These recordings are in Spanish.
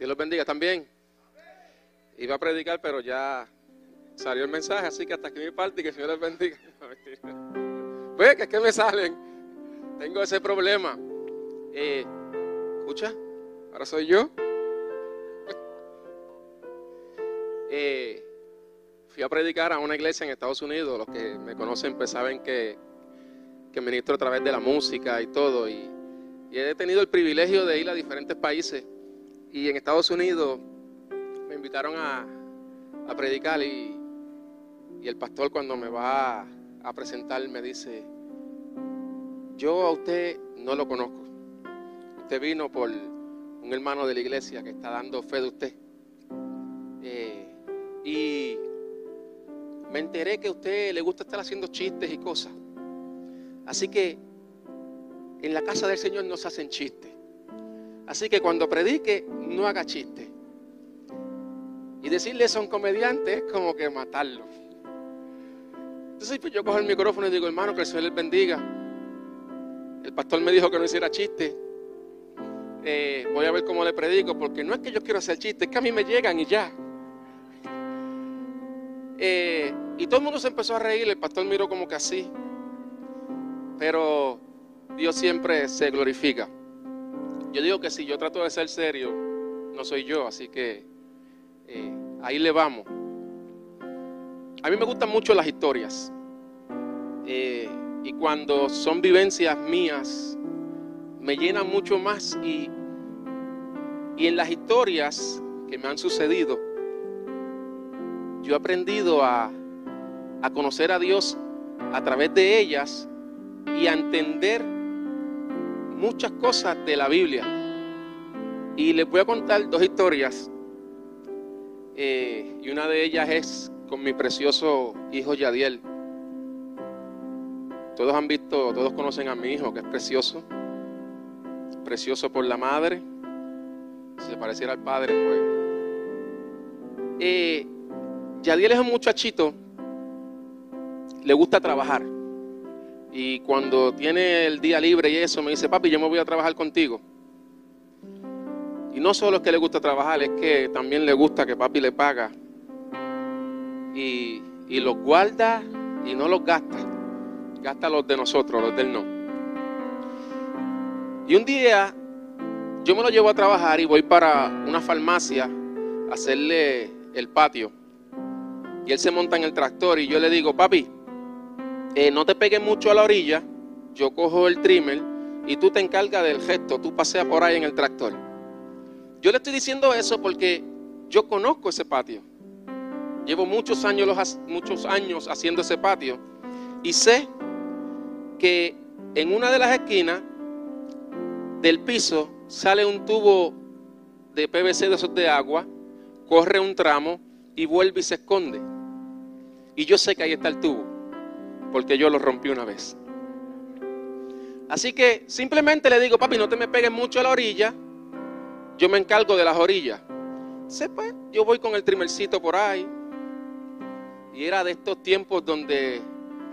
Dios los bendiga también. Iba a predicar, pero ya salió el mensaje, así que hasta aquí mi parte y que el Señor les bendiga. Pues que es que me salen. Tengo ese problema. Eh, ¿Escucha? Ahora soy yo. Eh, fui a predicar a una iglesia en Estados Unidos. Los que me conocen pues saben que, que ministro a través de la música y todo. Y he tenido el privilegio de ir a diferentes países. Y en Estados Unidos me invitaron a, predicar y, el pastor cuando me va a, a presentar me dice, yo a usted no lo conozco. Usted vino por un hermano de la iglesia que está dando fe de usted. Eh, y me enteré que a usted le gusta estar haciendo chistes y cosas. Así que en la casa del Señor no se hacen chistes. Así que cuando predique, no haga chistes. Y decirle eso a un comediante es como que matarlo. Entonces pues yo cojo el micrófono y digo, hermano, que el Señor les bendiga. El pastor me dijo que no hiciera chistes. Eh, voy a ver cómo le predico, porque no es que yo quiero hacer chistes, es que a mí me llegan y ya. Eh, y todo el mundo se empezó a reír, el pastor miró como que así. Pero Dios siempre se glorifica. Yo digo que si yo trato de ser serio, no soy yo, así que eh, ahí le vamos. A mí me gustan mucho las historias. Eh, y cuando son vivencias mías, me llenan mucho más. Y, y en las historias que me han sucedido, yo he aprendido a, a conocer a Dios a través de ellas y a entender muchas cosas de la Biblia. Y les voy a contar dos historias. Eh, y una de ellas es con mi precioso hijo Yadiel. Todos han visto, todos conocen a mi hijo, que es precioso. Precioso por la madre. Si le pareciera al padre, pues. Eh, Yadiel es un muchachito, le gusta trabajar. Y cuando tiene el día libre y eso, me dice, papi, yo me voy a trabajar contigo. Y no solo es que le gusta trabajar, es que también le gusta que papi le paga. Y, y los guarda y no los gasta. Gasta los de nosotros, los del no. Y un día yo me lo llevo a trabajar y voy para una farmacia a hacerle el patio. Y él se monta en el tractor y yo le digo, papi, eh, no te pegues mucho a la orilla, yo cojo el trimmer y tú te encargas del gesto, tú paseas por ahí en el tractor. Yo le estoy diciendo eso porque yo conozco ese patio. Llevo muchos años, muchos años haciendo ese patio y sé que en una de las esquinas del piso sale un tubo de PVC de esos de agua, corre un tramo y vuelve y se esconde. Y yo sé que ahí está el tubo, porque yo lo rompí una vez. Así que simplemente le digo, papi, no te me pegues mucho a la orilla, yo me encargo de las orillas. Sepa, yo voy con el trimercito por ahí. Y era de estos tiempos donde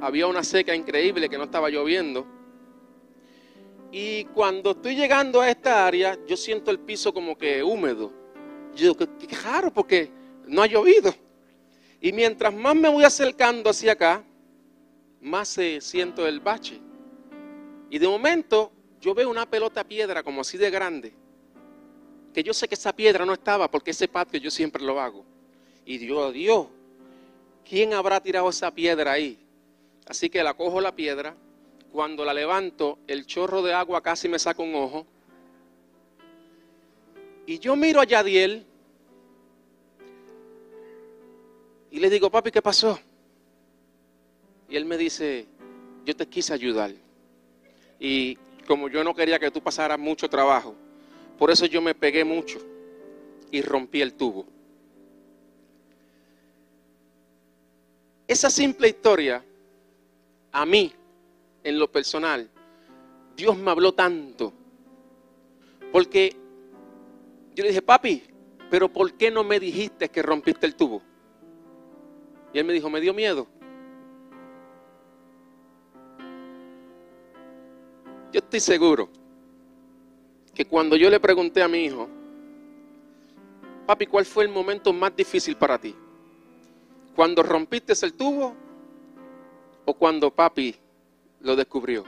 había una seca increíble que no estaba lloviendo. Y cuando estoy llegando a esta área, yo siento el piso como que húmedo. Yo digo, qué, qué raro, porque no ha llovido. Y mientras más me voy acercando hacia acá, más se siento el bache. Y de momento yo veo una pelota piedra como así de grande. Que yo sé que esa piedra no estaba porque ese patio yo siempre lo hago. Y Dios, Dios, ¿quién habrá tirado esa piedra ahí? Así que la cojo la piedra. Cuando la levanto, el chorro de agua casi me saca un ojo. Y yo miro a Yadiel y le digo, papi, ¿qué pasó? Y él me dice, yo te quise ayudar. Y como yo no quería que tú pasaras mucho trabajo, por eso yo me pegué mucho y rompí el tubo. Esa simple historia, a mí, en lo personal, Dios me habló tanto. Porque yo le dije, papi, pero ¿por qué no me dijiste que rompiste el tubo? Y él me dijo, me dio miedo. Yo estoy seguro que cuando yo le pregunté a mi hijo, papi, ¿cuál fue el momento más difícil para ti? ¿Cuando rompiste el tubo o cuando papi lo descubrió?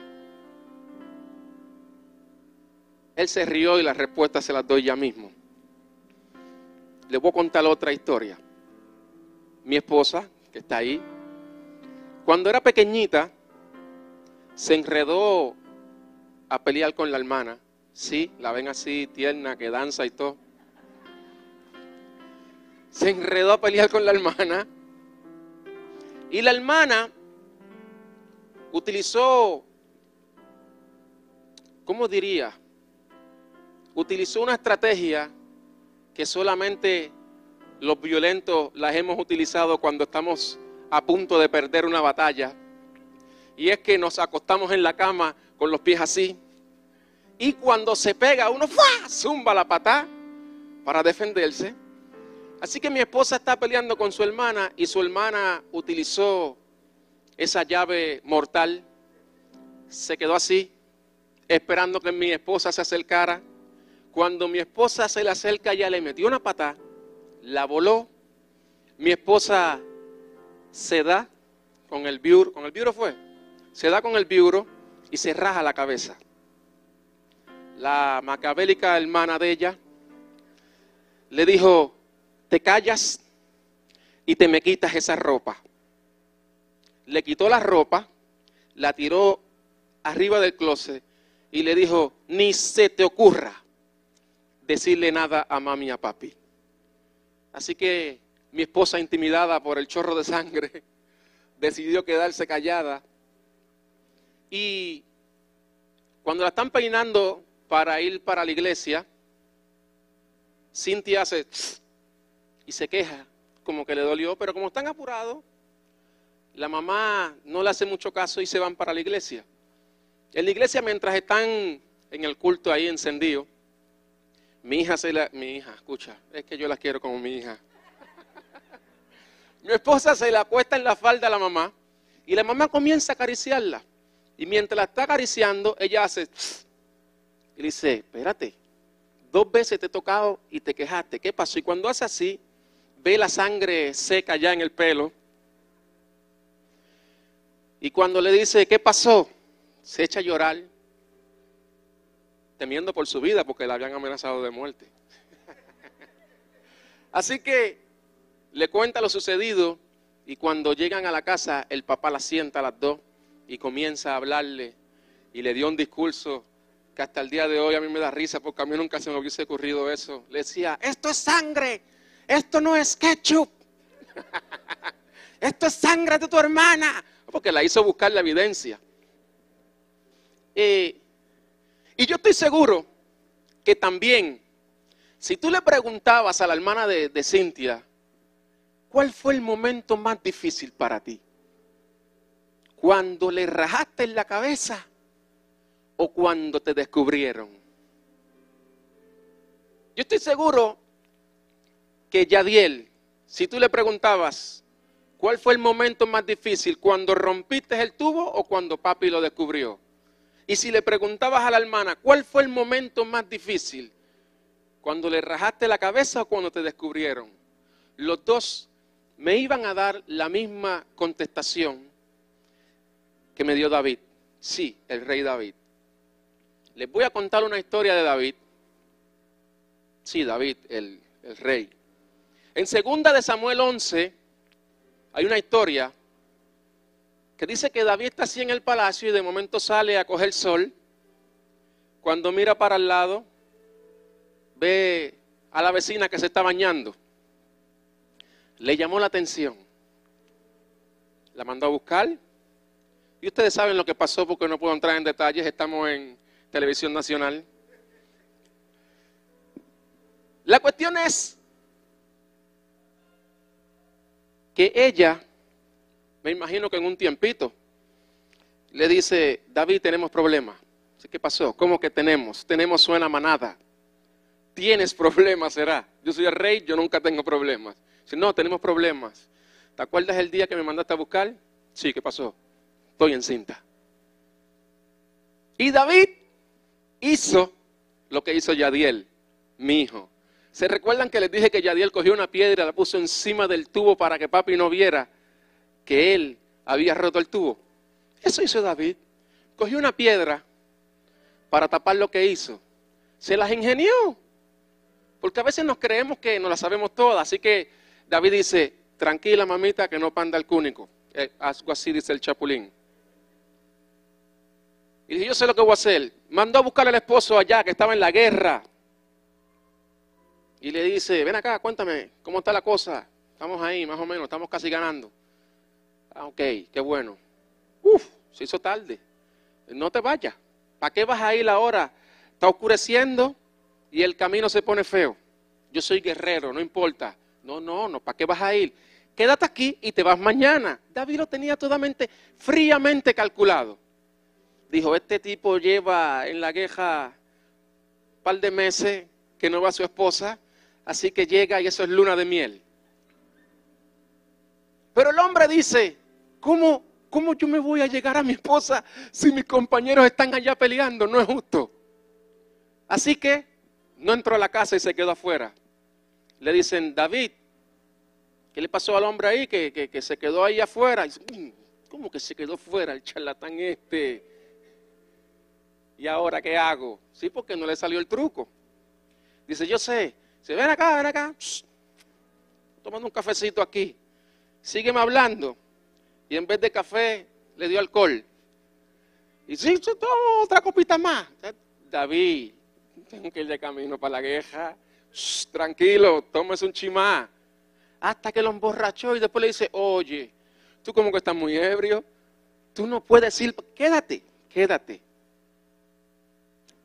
Él se rió y la respuesta se las doy ya mismo. Le voy a contar otra historia. Mi esposa, que está ahí, cuando era pequeñita, se enredó a pelear con la hermana. Sí, la ven así, tierna, que danza y todo. Se enredó a pelear con la hermana. Y la hermana utilizó, ¿cómo diría? Utilizó una estrategia que solamente los violentos las hemos utilizado cuando estamos a punto de perder una batalla. Y es que nos acostamos en la cama con los pies así. Y cuando se pega, uno ¡fua! zumba la pata para defenderse. Así que mi esposa está peleando con su hermana y su hermana utilizó esa llave mortal. Se quedó así, esperando que mi esposa se acercara. Cuando mi esposa se le acerca, ya le metió una pata, la voló. Mi esposa se da con el biuro, con el biuro fue, se da con el biuro y se raja la cabeza. La macabélica hermana de ella le dijo, te callas y te me quitas esa ropa. Le quitó la ropa, la tiró arriba del closet y le dijo, ni se te ocurra decirle nada a mami y a papi. Así que mi esposa, intimidada por el chorro de sangre, decidió quedarse callada. Y cuando la están peinando para ir para la iglesia, Cintia hace y se queja, como que le dolió, pero como están apurados, la mamá no le hace mucho caso y se van para la iglesia. En la iglesia, mientras están en el culto ahí encendido, mi hija se la, mi hija, escucha, es que yo la quiero como mi hija. Mi esposa se la acuesta en la falda a la mamá y la mamá comienza a acariciarla. Y mientras la está acariciando, ella hace y dice, espérate, dos veces te he tocado y te quejaste. ¿Qué pasó? Y cuando hace así, ve la sangre seca ya en el pelo. Y cuando le dice, ¿qué pasó? Se echa a llorar, temiendo por su vida porque la habían amenazado de muerte. Así que le cuenta lo sucedido y cuando llegan a la casa, el papá la sienta a las dos y comienza a hablarle y le dio un discurso que hasta el día de hoy a mí me da risa porque a mí nunca se me hubiese ocurrido eso. Le decía, esto es sangre, esto no es ketchup. Esto es sangre de tu hermana. Porque la hizo buscar la evidencia. Y yo estoy seguro que también, si tú le preguntabas a la hermana de, de Cintia, ¿cuál fue el momento más difícil para ti? ¿Cuando le rajaste la cabeza o cuando te descubrieron? Yo estoy seguro que Yadiel, si tú le preguntabas, ¿cuál fue el momento más difícil? ¿Cuando rompiste el tubo o cuando papi lo descubrió? Y si le preguntabas a la hermana, ¿cuál fue el momento más difícil? ¿Cuando le rajaste la cabeza o cuando te descubrieron? Los dos me iban a dar la misma contestación que me dio David. Sí, el rey David. Les voy a contar una historia de David. Sí, David, el, rey. En segunda de Samuel 11 hay una historia que dice que David está así en el palacio y de momento sale a coger sol. Cuando mira para el lado, ve a la vecina que se está bañando. Le llamó la atención. La mandó a buscar. Y ustedes saben lo que pasó porque no puedo entrar en detalles. Estamos en televisión nacional. La cuestión es que ella, me imagino que en un tiempito, le dice, David, tenemos problemas. ¿Qué pasó? ¿Cómo que tenemos? Tenemos suena manada. Tienes problemas, será. Yo soy el rey, yo nunca tengo problemas. Si no, tenemos problemas. ¿Te acuerdas el día que me mandaste a buscar? Sí, ¿qué pasó? Estoy encinta. Y David hizo lo que hizo Yadiel, mi hijo. ¿Se recuerdan que les dije que Yadiel cogió una piedra y la puso encima del tubo para que papi no viera que él había roto el tubo? Eso hizo David. Cogió una piedra para tapar lo que hizo. Se las ingenió. Porque a veces nos creemos que no la sabemos todas. Así que David dice, tranquila mamita que no panda el cúnico. Eh, algo así dice el chapulín. Y yo sé lo que voy a hacer. Mandó a buscar al esposo allá que estaba en la guerra. Y le dice, ven acá, cuéntame, ¿cómo está la cosa? Estamos ahí, más o menos, estamos casi ganando. Ah, ok, qué bueno. Uf, se hizo tarde. No te vayas. ¿Para qué vas a ir ahora? Está oscureciendo y el camino se pone feo. Yo soy guerrero, no importa. No, no, no, ¿para qué vas a ir? Quédate aquí y te vas mañana. David lo tenía totalmente fríamente calculado. Dijo, este tipo lleva en la queja un par de meses que no va a su esposa, así que llega y eso es luna de miel. Pero el hombre dice, ¿cómo, ¿cómo yo me voy a llegar a mi esposa si mis compañeros están allá peleando? No es justo. Así que no entró a la casa y se quedó afuera. Le dicen, David, ¿qué le pasó al hombre ahí que, se quedó ahí afuera? Mm, ¿Cómo que se quedó afuera el charlatán este? ¿Y ahora qué hago? Sí, porque no le salió el truco. Dice, yo sé. Se ven acá, ven acá. tomando un cafecito aquí. Sígueme hablando. Y en vez de café, le dio alcohol. Y sí, toma otra copita más. David, tengo que ir de camino para la queja. tranquilo, tómese un chimá. Hasta que lo emborrachó y después le dice, oye, tú como que estás muy ebrio, tú no puedes ir, quédate, quédate.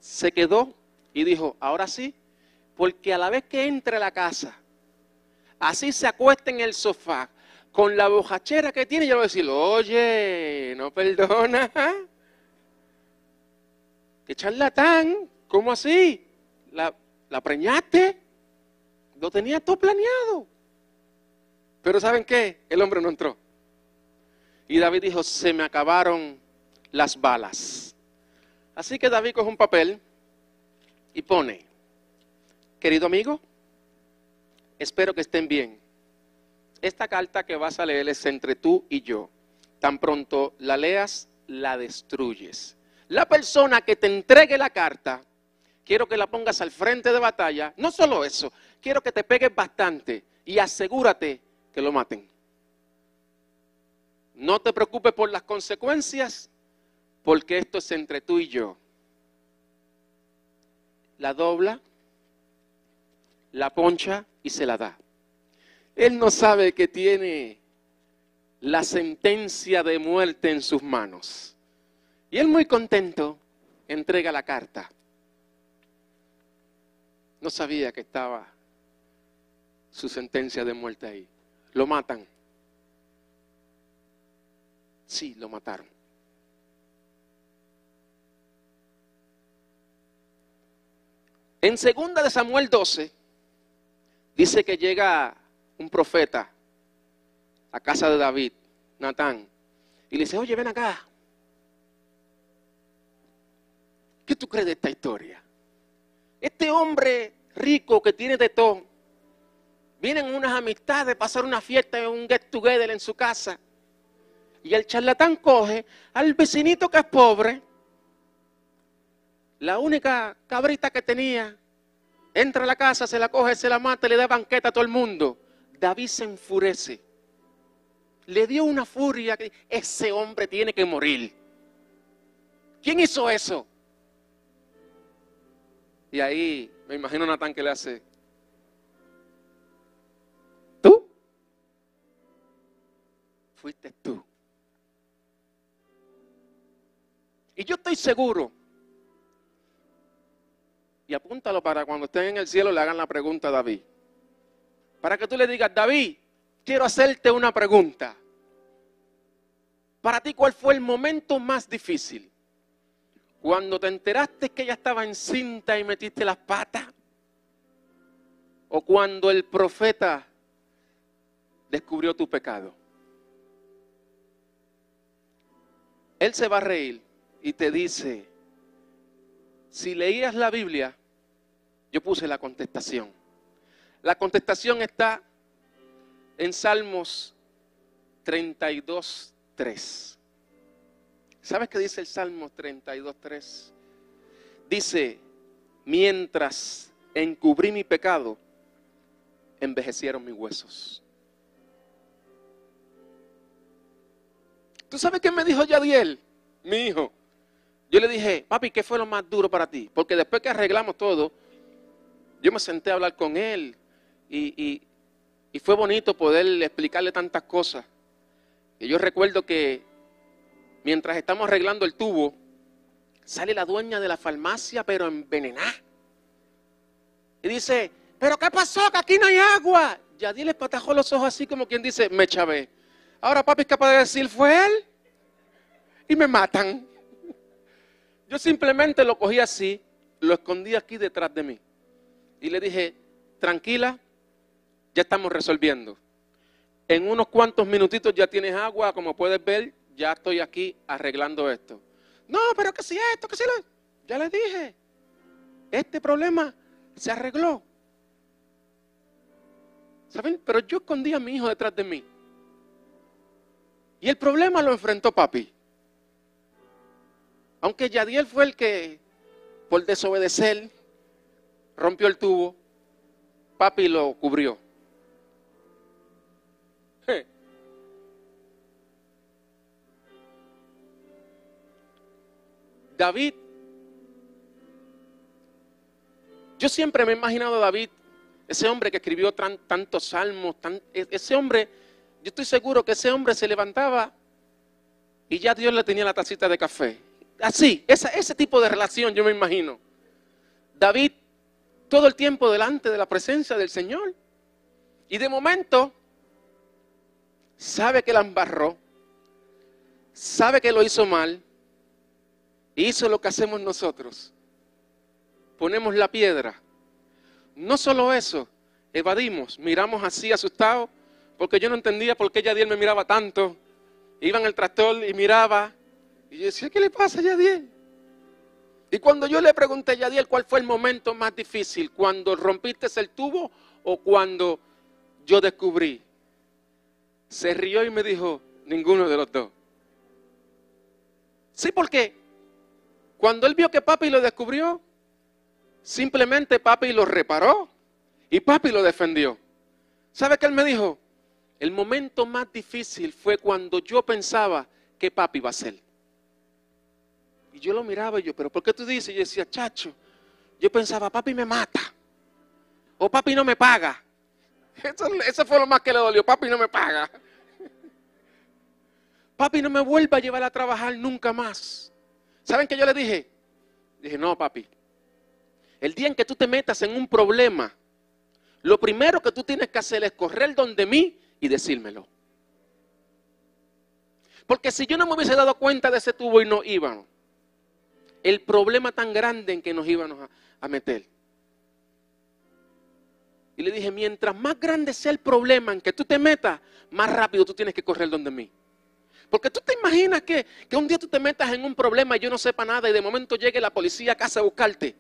Se quedó y dijo, ahora sí, porque a la vez que entre a la casa, así se acuesta en el sofá, con la bojachera que tiene, yo le voy a decir, oye, no perdona. Qué charlatán, ¿Cómo así? ¿La, la preñaste? Lo tenía todo planeado. Pero ¿saben qué? El hombre no entró. Y David dijo, se me acabaron las balas. Así que David coge un papel y pone, querido amigo, espero que estén bien. Esta carta que vas a leer es entre tú y yo. Tan pronto la leas, la destruyes. La persona que te entregue la carta quiero que la pongas al frente de batalla. No solo eso, quiero que te pegues bastante y asegúrate que lo maten. No te preocupes por las consecuencias, porque esto es entre tú y yo. La dobla, la poncha y se la da. Él no sabe que tiene la sentencia de muerte en sus manos. Y él muy contento entrega la carta. No sabía que estaba su sentencia de muerte ahí. Lo matan. Sí, lo mataron. En segunda de Samuel 12 dice que llega un profeta a casa de David, Natán, y le dice, oye, ven acá. ¿Qué tú crees de esta historia? Este hombre rico que tiene de todo, vienen unas amistades, pasar una fiesta, un get together en su casa. Y el charlatán coge al vecinito que es pobre, la única cabrita que tenía, entra a la casa, se la coge, se la mata, le da banqueta a todo el mundo. David se enfurece. Le dio una furia que ese hombre tiene que morir. ¿Quién hizo eso? Y ahí me imagino a Natán que le hace, ¿tú? Fuiste tú. Y yo estoy seguro, y apúntalo para cuando estén en el cielo le hagan la pregunta a David. Para que tú le digas, David, quiero hacerte una pregunta. Para ti, ¿cuál fue el momento más difícil? Cuando te enteraste que ella estaba encinta y metiste las patas. O cuando el profeta descubrió tu pecado. Él se va a reír y te dice, si leías la Biblia, yo puse la contestación. La contestación está en Salmos 32, 3. ¿Sabes qué dice el Salmo 32, 3? Dice, mientras encubrí mi pecado, envejecieron mis huesos. ¿Tú sabes qué me dijo Yadiel, mi hijo? Yo le dije, papi, ¿qué fue lo más duro para ti? Porque después que arreglamos todo, yo me senté a hablar con él y, y fue bonito poder explicarle tantas cosas. Y yo recuerdo que mientras estamos arreglando el tubo, sale la dueña de la farmacia, pero envenenada. Y dice, ¿pero qué pasó? Que aquí no hay agua. Yadiel le patajó los ojos así como quien dice, me chavé. Ahora papi es capaz de decir, fue él. Y me matan. Yo simplemente lo cogí así, lo escondí aquí detrás de mí. Y le dije, tranquila, ya estamos resolviendo. En unos cuantos minutitos ya tienes agua, como puedes ver, ya estoy aquí arreglando esto. No, pero que si esto, que si lo... Ya le dije, este problema se arregló. ¿Saben? Pero yo escondí a mi hijo detrás de mí. Y el problema lo enfrentó papi. Aunque Yadiel fue el que, por desobedecer, rompió el tubo, papi lo cubrió. David, yo siempre me he imaginado a David, ese hombre que escribió tantos salmos, e, ese hombre, yo estoy seguro que ese hombre se levantaba y ya Dios le tenía la tacita de café. Así, ese tipo de relación yo me imagino. David todo el tiempo delante de la presencia del Señor. Y de momento sabe que la embarró, sabe que lo hizo mal, hizo lo que hacemos nosotros. Ponemos la piedra. No solo eso, evadimos, miramos así asustados, porque yo no entendía por qué Yadiel me miraba tanto. Iba en el tractor y miraba, y yo decía, ¿qué le pasa a Yadiel? Y cuando yo le pregunté a Yadiel cuál fue el momento más difícil, cuando rompiste el tubo o cuando yo descubrí, se rió y me dijo, ninguno de los dos. Sí, porque cuando él vio que papi lo descubrió, simplemente papi lo reparó y papi lo defendió. ¿Sabe qué él me dijo? El momento más difícil fue cuando yo pensaba que papi iba a ser. Y yo lo miraba y yo, pero ¿por qué tú dices? Y yo decía, chacho, yo pensaba, papi me mata. O papi no me paga. Eso, fue lo más que le dolió, papi no me paga. Papi no me vuelva a llevar a trabajar nunca más. ¿Saben qué yo le dije? Dije, no, papi. El día en que tú te metas en un problema, lo primero que tú tienes que hacer es correr donde mí y decírmelo. Porque si yo no me hubiese dado cuenta de ese tubo y no íbamos, el problema tan grande en que nos íbamos a, meter. Y le dije, mientras más grande sea el problema en que tú te metas, más rápido tú tienes que correr donde mí. Porque tú te imaginas que, un día tú te metas en un problema y yo no sepa nada y de momento llegue la policía a casa a buscarte.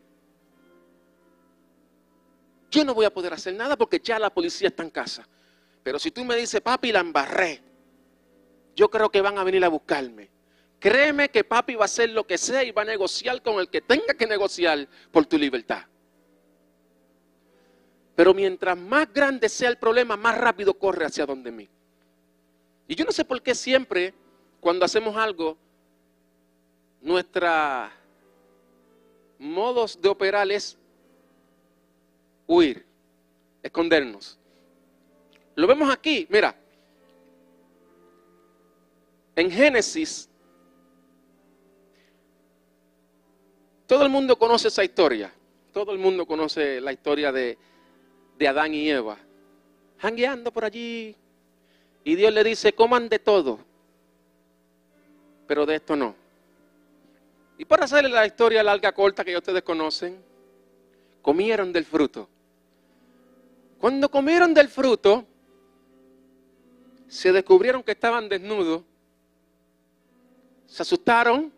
Yo no voy a poder hacer nada porque ya la policía está en casa. Pero si tú me dices, papi, la embarré, yo creo que van a venir a buscarme. Créeme que papi va a hacer lo que sea y va a negociar con el que tenga que negociar por tu libertad. Pero mientras más grande sea el problema, más rápido corre hacia donde mí. Y yo no sé por qué siempre cuando hacemos algo, nuestra modos de operar es huir, escondernos. Lo vemos aquí, mira. En Génesis, todo el mundo conoce esa historia. Todo el mundo conoce la historia de, de Adán y Eva. Jangueando por allí. Y Dios le dice, coman de todo pero de esto no. Y para hacerle la historia larga, corta que ustedes conocen, comieron del fruto. Cuando comieron del fruto, se descubrieron que estaban desnudos, se asustaron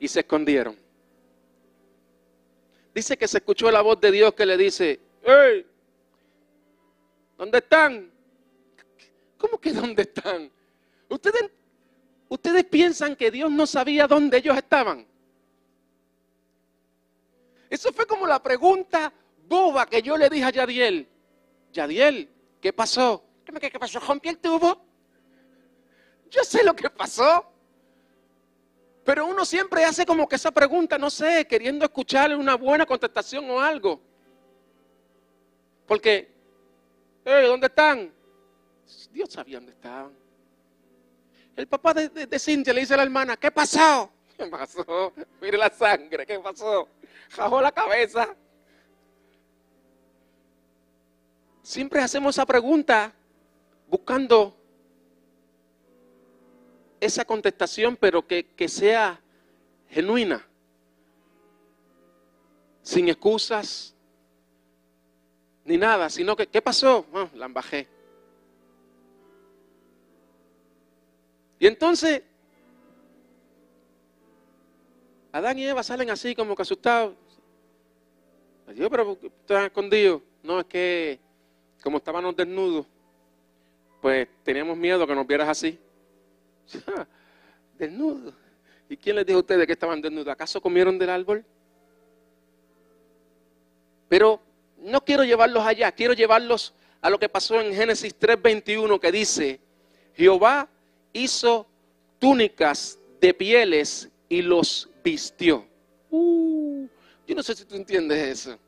y se escondieron. Dice que se escuchó la voz de Dios que le dice, hey, ¿Dónde están? ¿Cómo que dónde están? Ustedes, ustedes piensan que Dios no sabía dónde ellos estaban. Eso fue como la pregunta boba que yo le dije a Yadiel. Yadiel, ¿qué pasó? ¿Qué, qué pasó? ¿Rompí el tubo? Yo sé lo que pasó. Pero uno siempre hace como que esa pregunta, no sé, queriendo escucharle una buena contestación o algo. Porque, ¿dónde están? Dios sabía dónde estaban. El papá de, de, Cintia le dice a la hermana, ¿qué pasó? ¿Qué pasó? Mire la sangre, ¿qué pasó? Jajó la cabeza. Siempre hacemos esa pregunta buscando esa contestación, pero que, sea genuina, sin excusas ni nada, sino que, ¿qué pasó? Ah, la embajé. Y entonces, Adán y Eva salen así como que asustados. Dios, pero están escondidos. No, es que como estábamos desnudos, pues teníamos miedo que nos vieras así. desnudo. ¿Y quién les dijo a ustedes que estaban desnudos? ¿Acaso comieron del árbol? Pero no quiero llevarlos allá, quiero llevarlos a lo que pasó en Génesis 3:21 que dice, Jehová hizo túnicas de pieles y los vistió. Uh, yo no sé si tú entiendes eso.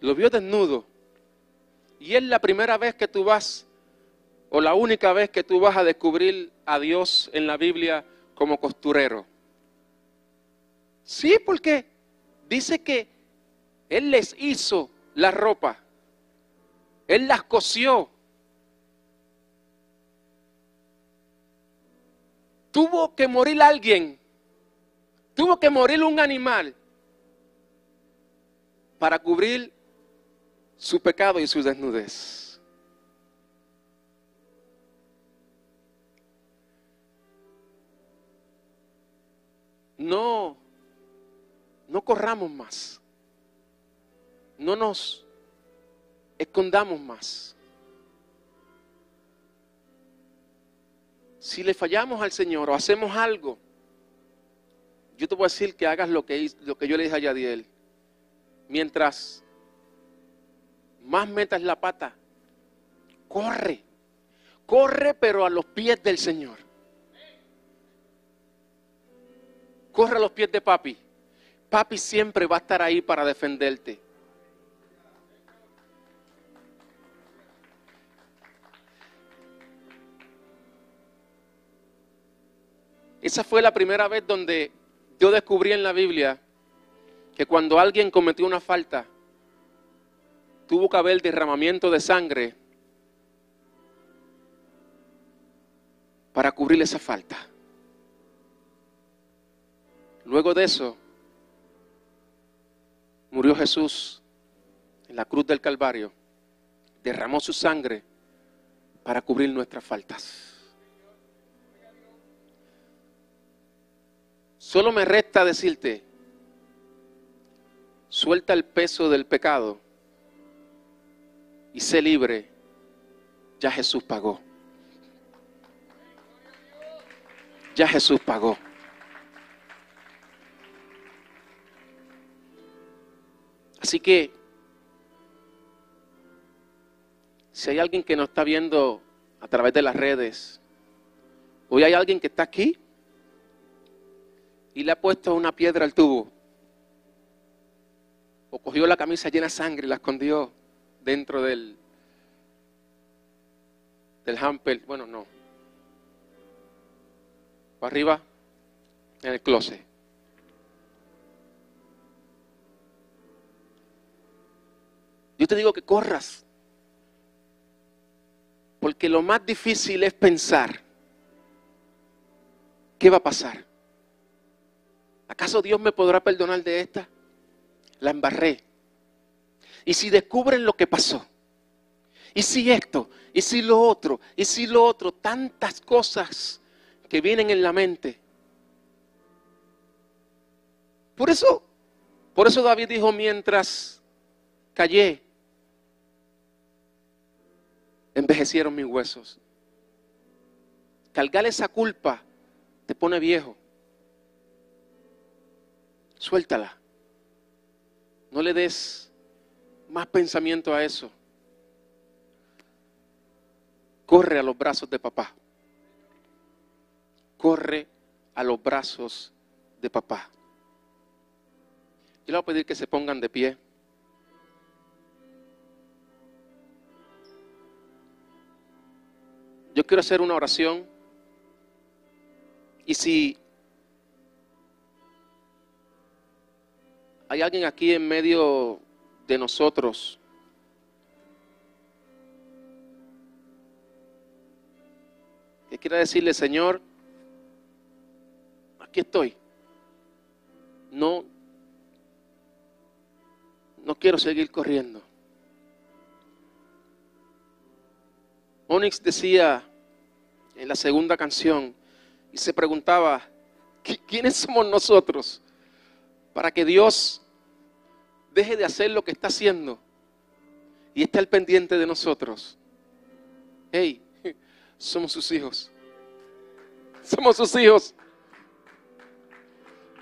Lo vio desnudo. Y es la primera vez que tú vas, o la única vez que tú vas a descubrir a Dios en la Biblia como costurero. Sí, porque dice que Él les hizo la ropa. Él las cosió. Tuvo que morir alguien. Tuvo que morir un animal para cubrir su pecado y su desnudez. No, no corramos más. No nos escondamos más. Si le fallamos al Señor o hacemos algo, yo te voy a decir que hagas lo que, lo que yo le dije a Yadiel. Mientras más metas la pata, corre, corre pero a los pies del Señor. Corre a los pies de papi. Papi siempre va a estar ahí para defenderte. Esa fue la primera vez donde yo descubrí en la Biblia que cuando alguien cometió una falta, tuvo que haber derramamiento de sangre para cubrir esa falta. Luego de eso, murió Jesús en la cruz del Calvario, derramó su sangre para cubrir nuestras faltas. Solo me resta decirte, suelta el peso del pecado sé libre, ya Jesús pagó. Ya Jesús pagó. Así que, si hay alguien que nos está viendo a través de las redes, hoy hay alguien que está aquí y le ha puesto una piedra al tubo, o cogió la camisa llena de sangre y la escondió, dentro del, del hamper, bueno, no. Arriba, en el closet. Yo te digo que corras. Porque lo más difícil es pensar, ¿qué va a pasar? ¿Acaso Dios me podrá perdonar de esta? La embarré. ¿Y si descubren lo que pasó? ¿Y si esto? ¿Y si lo otro? ¿Y si lo otro? Tantas cosas que vienen en la mente. Por eso, por eso David dijo, mientras callé, envejecieron mis huesos. Cargar esa culpa te pone viejo. Suéltala. No le des más pensamiento a eso. Corre a los brazos de papá. Corre a los brazos de papá. Yo le voy a pedir que se pongan de pie. Yo quiero hacer una oración. Y si hay alguien aquí en medio de nosotros que quiera decirle, Señor, aquí estoy. No, no quiero seguir corriendo. Onyx decía en la segunda canción y se preguntaba, ¿quiénes somos nosotros para que Dios deje de hacer lo que está haciendo y esté al pendiente de nosotros? Hey, somos sus hijos. Somos sus hijos.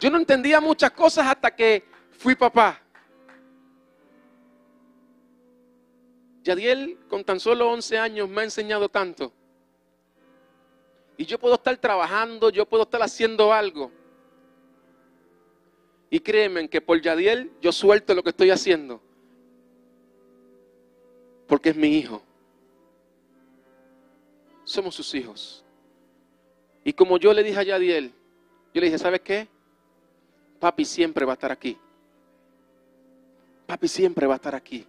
Yo no entendía muchas cosas hasta que fui papá. Yadiel con tan solo 11 años me ha enseñado tanto. Y yo puedo estar trabajando, yo puedo estar haciendo algo. Y créeme que por Yadiel yo suelto lo que estoy haciendo. Porque es mi hijo. Somos sus hijos. Y como yo le dije a Yadiel, yo le dije, ¿sabes qué? Papi siempre va a estar aquí. Papi siempre va a estar aquí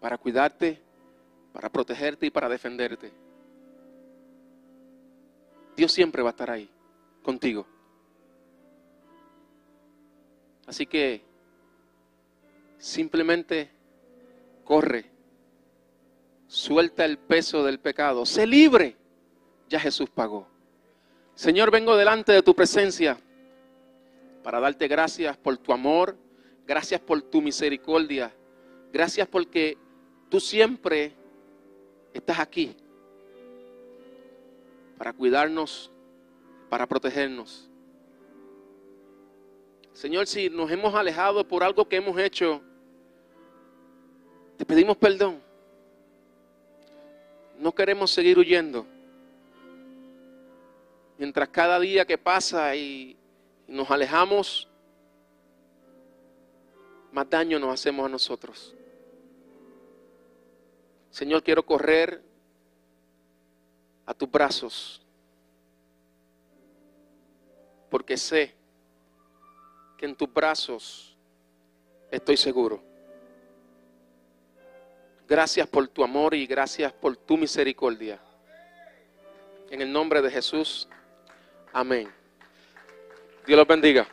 para cuidarte, para protegerte y para defenderte. Dios siempre va a estar ahí contigo. Así que simplemente corre, suelta el peso del pecado, sé libre. Ya Jesús pagó. Señor, vengo delante de tu presencia para darte gracias por tu amor, gracias por tu misericordia, gracias porque tú siempre estás aquí para cuidarnos, para protegernos. Señor, si nos hemos alejado por algo que hemos hecho, te pedimos perdón. No queremos seguir huyendo. Mientras cada día que pasa y nos alejamos, más daño nos hacemos a nosotros. Señor, quiero correr a tus brazos, porque sé que en tus brazos estoy seguro. Gracias por tu amor y gracias por tu misericordia. En el nombre de Jesús, amén. Dios los bendiga.